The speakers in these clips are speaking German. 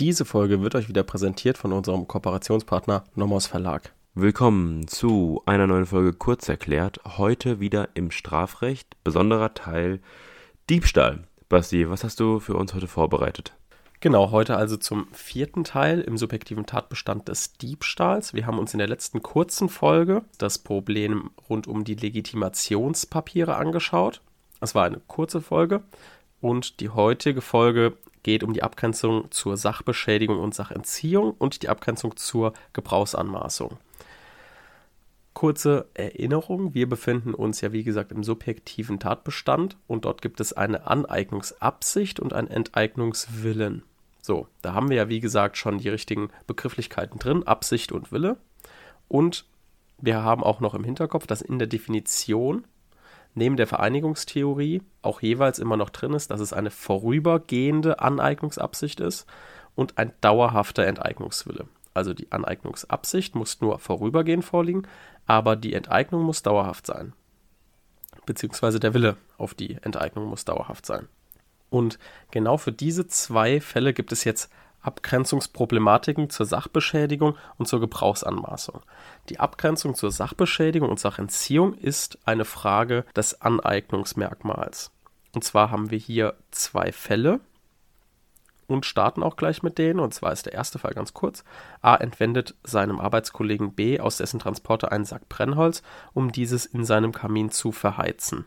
Diese Folge wird euch wieder präsentiert von unserem Kooperationspartner Nomos Verlag. Willkommen zu einer neuen Folge Kurz erklärt. Heute wieder im Strafrecht, besonderer Teil Diebstahl. Basti, was hast du für uns heute vorbereitet? Genau, heute also zum vierten Teil im subjektiven Tatbestand des Diebstahls. Wir haben uns in der letzten kurzen Folge das Problem rund um die Legitimationspapiere angeschaut. Das war eine kurze Folge. Und die heutige Folge geht um die Abgrenzung zur Sachbeschädigung und Sachentziehung und die Abgrenzung zur Gebrauchsanmaßung. Kurze Erinnerung, wir befinden uns ja wie gesagt im subjektiven Tatbestand und dort gibt es eine Aneignungsabsicht und einen Enteignungswillen. So, da haben wir ja wie gesagt schon die richtigen Begrifflichkeiten drin, Absicht und Wille. Und wir haben auch noch im Hinterkopf, dass in der Definition neben der Vereinigungstheorie auch jeweils immer noch drin ist, dass es eine vorübergehende Aneignungsabsicht ist und ein dauerhafter Enteignungswille. Also die Aneignungsabsicht muss nur vorübergehend vorliegen, aber die Enteignung muss dauerhaft sein. Beziehungsweise der Wille auf die Enteignung muss dauerhaft sein. Und genau für diese zwei Fälle gibt es jetzt Abgrenzungsproblematiken zur Sachbeschädigung und zur Gebrauchsanmaßung. Die Abgrenzung zur Sachbeschädigung und Sachentziehung ist eine Frage des Aneignungsmerkmals. Und zwar haben wir hier zwei Fälle und starten auch gleich mit denen. Und zwar ist der erste Fall ganz kurz. A entwendet seinem Arbeitskollegen B aus dessen Transporter einen Sack Brennholz, um dieses in seinem Kamin zu verheizen.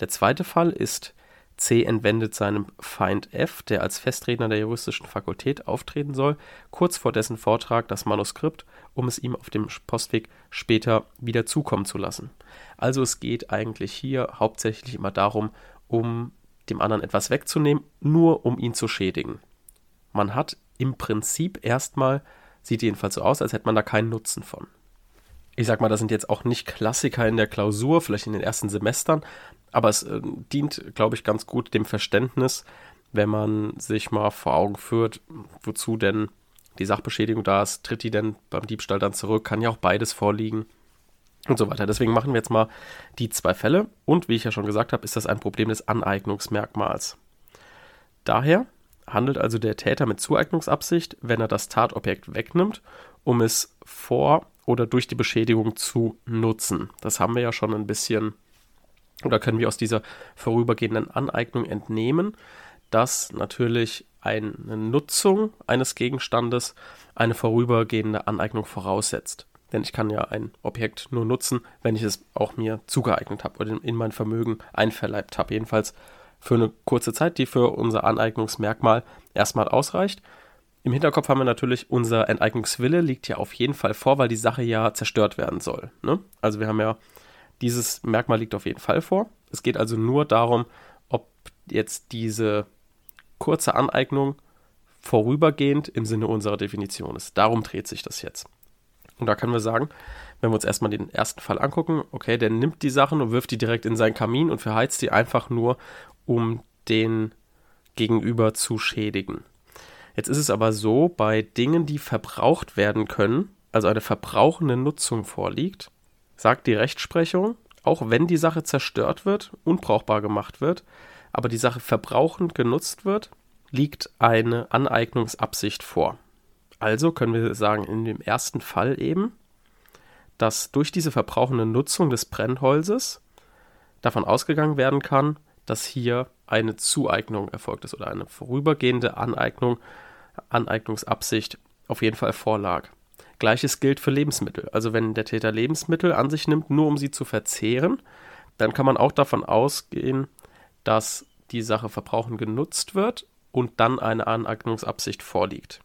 Der zweite Fall ist C entwendet seinem Feind F, der als Festredner der juristischen Fakultät auftreten soll, kurz vor dessen Vortrag das Manuskript, um es ihm auf dem Postweg später wieder zukommen zu lassen. Also es geht eigentlich hier hauptsächlich immer darum, um dem anderen etwas wegzunehmen, nur um ihn zu schädigen. Man hat im Prinzip erstmal, sieht jedenfalls so aus, als hätte man da keinen Nutzen von ich sag mal, das sind jetzt auch nicht Klassiker in der Klausur, vielleicht in den ersten Semestern, aber es äh, dient, glaube ich, ganz gut dem Verständnis, wenn man sich mal vor Augen führt, wozu denn die Sachbeschädigung da ist, tritt die denn beim Diebstahl dann zurück, kann ja auch beides vorliegen und so weiter. Deswegen machen wir jetzt mal die zwei Fälle und wie ich ja schon gesagt habe, ist das ein Problem des Aneignungsmerkmals. Daher handelt also der Täter mit Zueignungsabsicht, wenn er das Tatobjekt wegnimmt, um es vor oder durch die Beschädigung zu nutzen. Das haben wir ja schon ein bisschen oder können wir aus dieser vorübergehenden Aneignung entnehmen, dass natürlich eine Nutzung eines Gegenstandes eine vorübergehende Aneignung voraussetzt. Denn ich kann ja ein Objekt nur nutzen, wenn ich es auch mir zugeeignet habe oder in mein Vermögen einverleibt habe. Jedenfalls für eine kurze Zeit, die für unser Aneignungsmerkmal erstmal ausreicht. Im Hinterkopf haben wir natürlich, unser Enteignungswille liegt ja auf jeden Fall vor, weil die Sache ja zerstört werden soll. Ne? Also wir haben ja, dieses Merkmal liegt auf jeden Fall vor. Es geht also nur darum, ob jetzt diese kurze Aneignung vorübergehend im Sinne unserer Definition ist. Darum dreht sich das jetzt. Und da können wir sagen, wenn wir uns erstmal den ersten Fall angucken, okay, der nimmt die Sachen und wirft die direkt in seinen Kamin und verheizt die einfach nur, um den Gegenüber zu schädigen. Jetzt ist es aber so, bei Dingen, die verbraucht werden können, also eine verbrauchende Nutzung vorliegt, sagt die Rechtsprechung, auch wenn die Sache zerstört wird, unbrauchbar gemacht wird, aber die Sache verbrauchend genutzt wird, liegt eine Aneignungsabsicht vor. Also können wir sagen, in dem ersten Fall eben, dass durch diese verbrauchende Nutzung des Brennholzes davon ausgegangen werden kann, dass hier eine Zueignung erfolgt ist oder eine vorübergehende Aneignung, Aneignungsabsicht auf jeden Fall vorlag. Gleiches gilt für Lebensmittel. Also wenn der Täter Lebensmittel an sich nimmt, nur um sie zu verzehren, dann kann man auch davon ausgehen, dass die Sache Verbrauchen genutzt wird und dann eine Aneignungsabsicht vorliegt.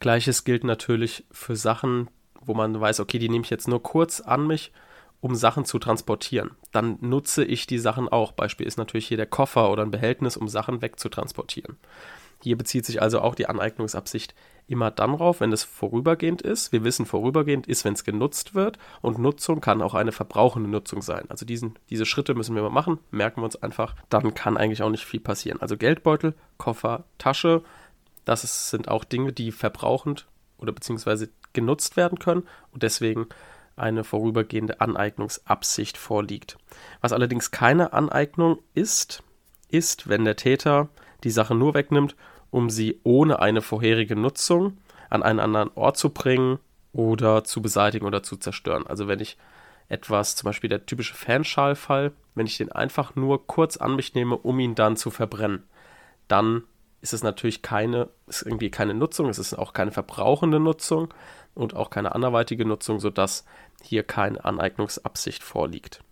Gleiches gilt natürlich für Sachen, wo man weiß, okay, die nehme ich jetzt nur kurz an mich um Sachen zu transportieren. Dann nutze ich die Sachen auch. Beispiel ist natürlich hier der Koffer oder ein Behältnis, um Sachen wegzutransportieren. Hier bezieht sich also auch die Aneignungsabsicht immer dann drauf, wenn es vorübergehend ist. Wir wissen, vorübergehend ist, wenn es genutzt wird und Nutzung kann auch eine verbrauchende Nutzung sein. Also diesen, diese Schritte müssen wir mal machen, merken wir uns einfach, dann kann eigentlich auch nicht viel passieren. Also Geldbeutel, Koffer, Tasche, das ist, sind auch Dinge, die verbrauchend oder beziehungsweise genutzt werden können und deswegen eine vorübergehende Aneignungsabsicht vorliegt. Was allerdings keine Aneignung ist, ist, wenn der Täter die Sache nur wegnimmt, um sie ohne eine vorherige Nutzung an einen anderen Ort zu bringen oder zu beseitigen oder zu zerstören. Also wenn ich etwas, zum Beispiel der typische Fanschalfall, wenn ich den einfach nur kurz an mich nehme, um ihn dann zu verbrennen, dann ist es natürlich keine, ist irgendwie keine Nutzung, es ist auch keine verbrauchende Nutzung und auch keine anderweitige Nutzung, sodass hier keine Aneignungsabsicht vorliegt.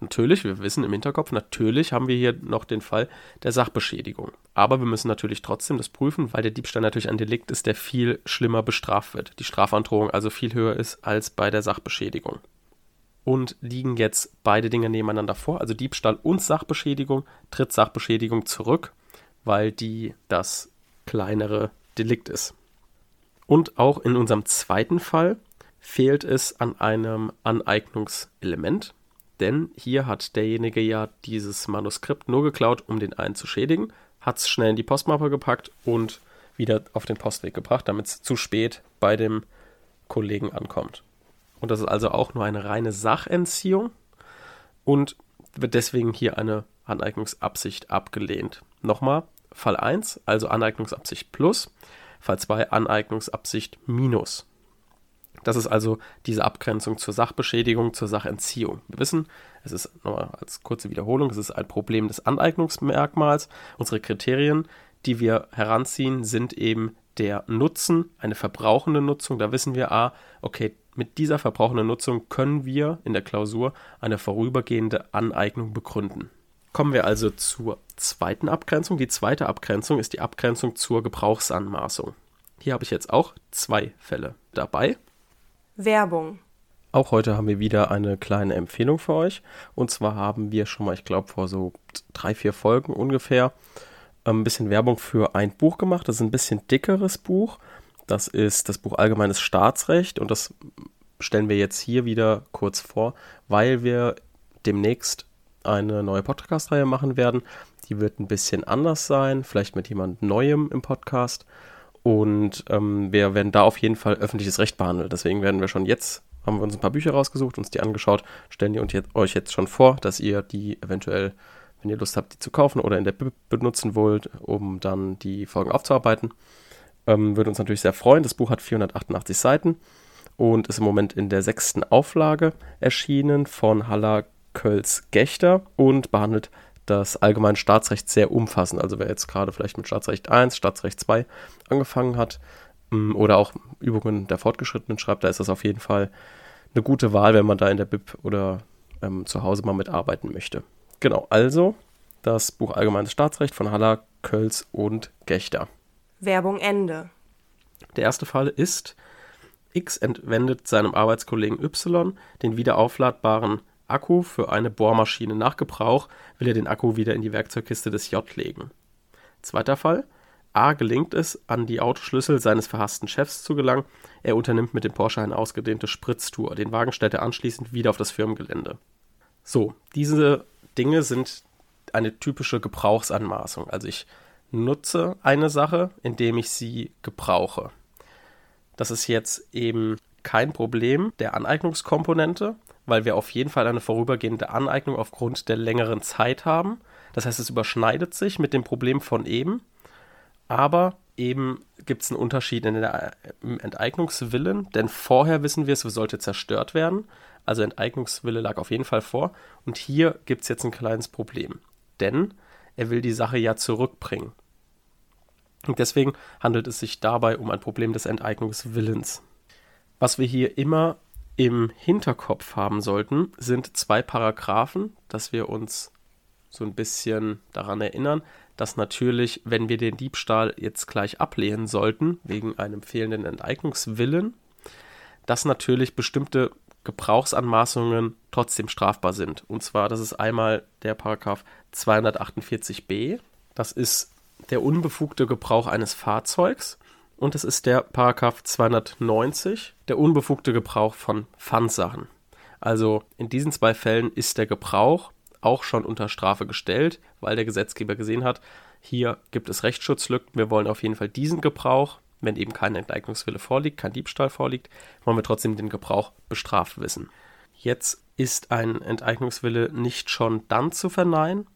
Natürlich, wir wissen im Hinterkopf, natürlich haben wir hier noch den Fall der Sachbeschädigung. Aber wir müssen natürlich trotzdem das prüfen, weil der Diebstahl natürlich ein Delikt ist, der viel schlimmer bestraft wird. Die Strafandrohung also viel höher ist als bei der Sachbeschädigung. Und liegen jetzt beide Dinge nebeneinander vor, also Diebstahl und Sachbeschädigung, tritt Sachbeschädigung zurück, weil die das kleinere Delikt ist. Und auch in unserem zweiten Fall fehlt es an einem Aneignungselement, denn hier hat derjenige ja dieses Manuskript nur geklaut, um den einen zu schädigen, hat es schnell in die Postmappe gepackt und wieder auf den Postweg gebracht, damit es zu spät bei dem Kollegen ankommt. Und das ist also auch nur eine reine Sachentziehung und wird deswegen hier eine Aneignungsabsicht abgelehnt. Nochmal, Fall 1, also Aneignungsabsicht plus, Fall 2, Aneignungsabsicht minus. Das ist also diese Abgrenzung zur Sachbeschädigung, zur Sachentziehung. Wir wissen, es ist nochmal als kurze Wiederholung, es ist ein Problem des Aneignungsmerkmals. Unsere Kriterien, die wir heranziehen, sind eben der Nutzen, eine verbrauchende Nutzung. Da wissen wir, ah, okay, mit dieser verbrauchenden Nutzung können wir in der Klausur eine vorübergehende Aneignung begründen. Kommen wir also zur zweiten Abgrenzung. Die zweite Abgrenzung ist die Abgrenzung zur Gebrauchsanmaßung. Hier habe ich jetzt auch zwei Fälle dabei. Werbung. Auch heute haben wir wieder eine kleine Empfehlung für euch. Und zwar haben wir schon mal, ich glaube, vor so drei, vier Folgen ungefähr ähm, ein bisschen Werbung für ein Buch gemacht. Das ist ein bisschen dickeres Buch. Das ist das Buch Allgemeines Staatsrecht und das stellen wir jetzt hier wieder kurz vor, weil wir demnächst eine neue Podcast-Reihe machen werden. Die wird ein bisschen anders sein, vielleicht mit jemand Neuem im Podcast. Und ähm, wir werden da auf jeden Fall öffentliches Recht behandeln. Deswegen werden wir schon jetzt, haben wir uns ein paar Bücher rausgesucht, uns die angeschaut, stellen die euch jetzt schon vor, dass ihr die eventuell, wenn ihr Lust habt, die zu kaufen oder in der Bib benutzen wollt, um dann die Folgen aufzuarbeiten. Ähm, würde uns natürlich sehr freuen. Das Buch hat 488 Seiten und ist im Moment in der sechsten Auflage erschienen von Haller Kölz Gechter und behandelt das allgemeine Staatsrecht sehr umfassend. Also wer jetzt gerade vielleicht mit Staatsrecht 1, Staatsrecht 2 angefangen hat mm, oder auch Übungen der Fortgeschrittenen schreibt, da ist das auf jeden Fall eine gute Wahl, wenn man da in der BIP oder ähm, zu Hause mal mitarbeiten möchte. Genau, also das Buch Allgemeines Staatsrecht von Haller, Kölz und Gechter. Werbung Ende. Der erste Fall ist, X entwendet seinem Arbeitskollegen Y den wiederaufladbaren Akku für eine Bohrmaschine. Nach Gebrauch will er den Akku wieder in die Werkzeugkiste des J legen. Zweiter Fall. A gelingt es, an die Autoschlüssel seines verhassten Chefs zu gelangen. Er unternimmt mit dem Porsche eine ausgedehnte Spritztour. Den Wagen stellt er anschließend wieder auf das Firmengelände. So, diese Dinge sind eine typische Gebrauchsanmaßung. Also ich nutze eine Sache, indem ich sie gebrauche. Das ist jetzt eben kein Problem der Aneignungskomponente, weil wir auf jeden Fall eine vorübergehende Aneignung aufgrund der längeren Zeit haben. Das heißt, es überschneidet sich mit dem Problem von eben, aber eben gibt es einen Unterschied in der, im Enteignungswillen, denn vorher wissen wir, es sollte zerstört werden. Also Enteignungswille lag auf jeden Fall vor. Und hier gibt es jetzt ein kleines Problem, denn er will die Sache ja zurückbringen. Und deswegen handelt es sich dabei um ein Problem des Enteignungswillens. Was wir hier immer im Hinterkopf haben sollten, sind zwei Paragraphen, dass wir uns so ein bisschen daran erinnern, dass natürlich, wenn wir den Diebstahl jetzt gleich ablehnen sollten, wegen einem fehlenden Enteignungswillen, dass natürlich bestimmte Gebrauchsanmaßungen trotzdem strafbar sind. Und zwar, das ist einmal der Paragraph 248b, das ist der unbefugte Gebrauch eines Fahrzeugs und es ist der Paragraph 290, der unbefugte Gebrauch von Pfandsachen. Also in diesen zwei Fällen ist der Gebrauch auch schon unter Strafe gestellt, weil der Gesetzgeber gesehen hat, hier gibt es Rechtsschutzlücken, wir wollen auf jeden Fall diesen Gebrauch, wenn eben kein Enteignungswille vorliegt, kein Diebstahl vorliegt, wollen wir trotzdem den Gebrauch bestraft wissen. Jetzt ist ein Enteignungswille nicht schon dann zu verneinen,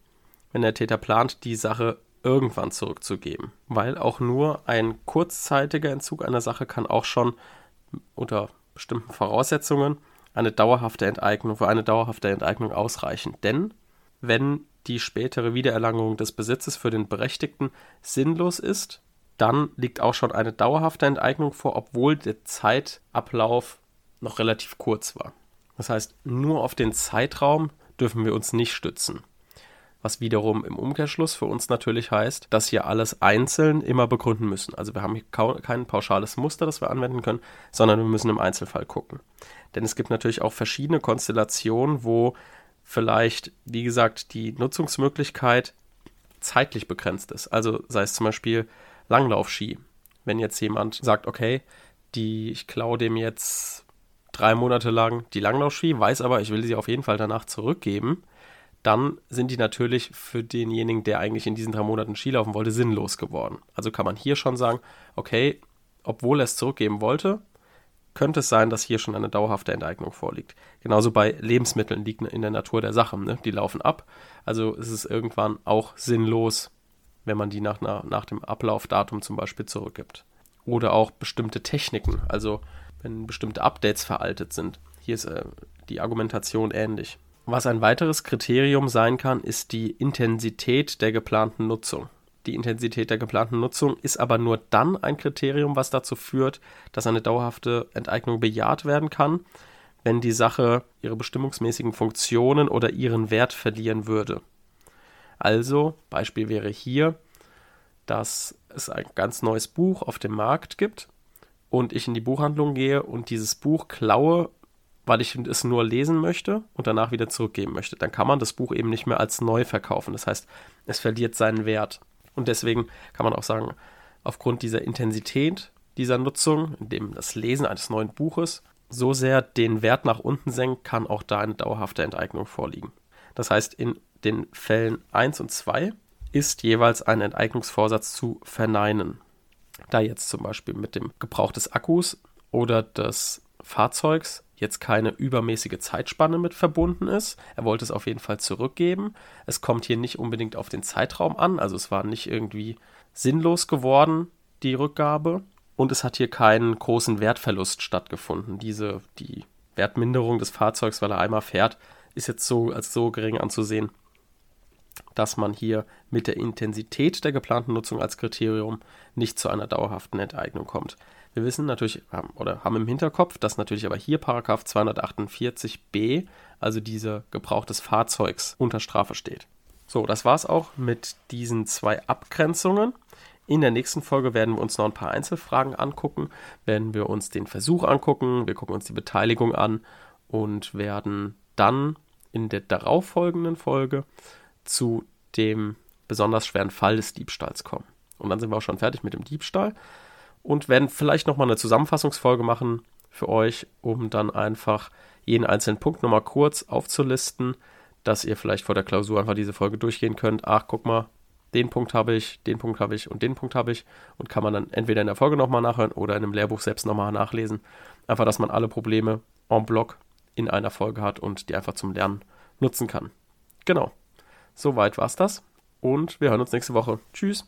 wenn der Täter plant, die Sache irgendwann zurückzugeben. Weil auch nur ein kurzzeitiger Entzug einer Sache kann auch schon unter bestimmten Voraussetzungen eine dauerhafte Enteignung für eine dauerhafte Enteignung ausreichen. Denn wenn die spätere Wiedererlangung des Besitzes für den Berechtigten sinnlos ist, dann liegt auch schon eine dauerhafte Enteignung vor, obwohl der Zeitablauf noch relativ kurz war. Das heißt, nur auf den Zeitraum dürfen wir uns nicht stützen. Was wiederum im Umkehrschluss für uns natürlich heißt, dass wir alles einzeln immer begründen müssen. Also wir haben hier kein pauschales Muster, das wir anwenden können, sondern wir müssen im Einzelfall gucken. Denn es gibt natürlich auch verschiedene Konstellationen, wo vielleicht, wie gesagt, die Nutzungsmöglichkeit zeitlich begrenzt ist. Also sei es zum Beispiel Langlaufski. Wenn jetzt jemand sagt, okay, die, ich klaue dem jetzt drei Monate lang die Langlaufski, weiß aber, ich will sie auf jeden Fall danach zurückgeben, dann sind die natürlich für denjenigen, der eigentlich in diesen drei Monaten Ski laufen wollte, sinnlos geworden. Also kann man hier schon sagen, okay, obwohl er es zurückgeben wollte, könnte es sein, dass hier schon eine dauerhafte Enteignung vorliegt. Genauso bei Lebensmitteln liegt in der Natur der Sache. Ne? Die laufen ab, also ist es irgendwann auch sinnlos, wenn man die nach, nach dem Ablaufdatum zum Beispiel zurückgibt. Oder auch bestimmte Techniken, also wenn bestimmte Updates veraltet sind. Hier ist äh, die Argumentation ähnlich. Was ein weiteres Kriterium sein kann, ist die Intensität der geplanten Nutzung. Die Intensität der geplanten Nutzung ist aber nur dann ein Kriterium, was dazu führt, dass eine dauerhafte Enteignung bejaht werden kann, wenn die Sache ihre bestimmungsmäßigen Funktionen oder ihren Wert verlieren würde. Also, Beispiel wäre hier, dass es ein ganz neues Buch auf dem Markt gibt und ich in die Buchhandlung gehe und dieses Buch klaue weil ich es nur lesen möchte und danach wieder zurückgeben möchte. Dann kann man das Buch eben nicht mehr als neu verkaufen. Das heißt, es verliert seinen Wert. Und deswegen kann man auch sagen, aufgrund dieser Intensität dieser Nutzung, indem das Lesen eines neuen Buches so sehr den Wert nach unten senkt, kann auch da eine dauerhafte Enteignung vorliegen. Das heißt, in den Fällen 1 und 2 ist jeweils ein Enteignungsvorsatz zu verneinen. Da jetzt zum Beispiel mit dem Gebrauch des Akkus oder des Fahrzeugs jetzt keine übermäßige Zeitspanne mit verbunden ist. Er wollte es auf jeden Fall zurückgeben. Es kommt hier nicht unbedingt auf den Zeitraum an, also es war nicht irgendwie sinnlos geworden, die Rückgabe. Und es hat hier keinen großen Wertverlust stattgefunden. Diese, die Wertminderung des Fahrzeugs, weil er einmal fährt, ist jetzt so als so gering anzusehen, dass man hier mit der Intensität der geplanten Nutzung als Kriterium nicht zu einer dauerhaften Enteignung kommt. Wir wissen natürlich oder haben im Hinterkopf, dass natürlich aber hier Paragraph 248b, also dieser Gebrauch des Fahrzeugs, unter Strafe steht. So, das war's auch mit diesen zwei Abgrenzungen. In der nächsten Folge werden wir uns noch ein paar Einzelfragen angucken, werden wir uns den Versuch angucken, wir gucken uns die Beteiligung an und werden dann in der darauffolgenden Folge zu dem besonders schweren Fall des Diebstahls kommen. Und dann sind wir auch schon fertig mit dem Diebstahl und werden vielleicht nochmal eine Zusammenfassungsfolge machen für euch, um dann einfach jeden einzelnen Punkt nochmal kurz aufzulisten, dass ihr vielleicht vor der Klausur einfach diese Folge durchgehen könnt. Ach, guck mal, den Punkt habe ich, den Punkt habe ich und den Punkt habe ich und kann man dann entweder in der Folge nochmal nachhören oder in einem Lehrbuch selbst nochmal nachlesen. Einfach, dass man alle Probleme en bloc in einer Folge hat und die einfach zum Lernen nutzen kann. Genau. Soweit war es das und wir hören uns nächste Woche. Tschüss.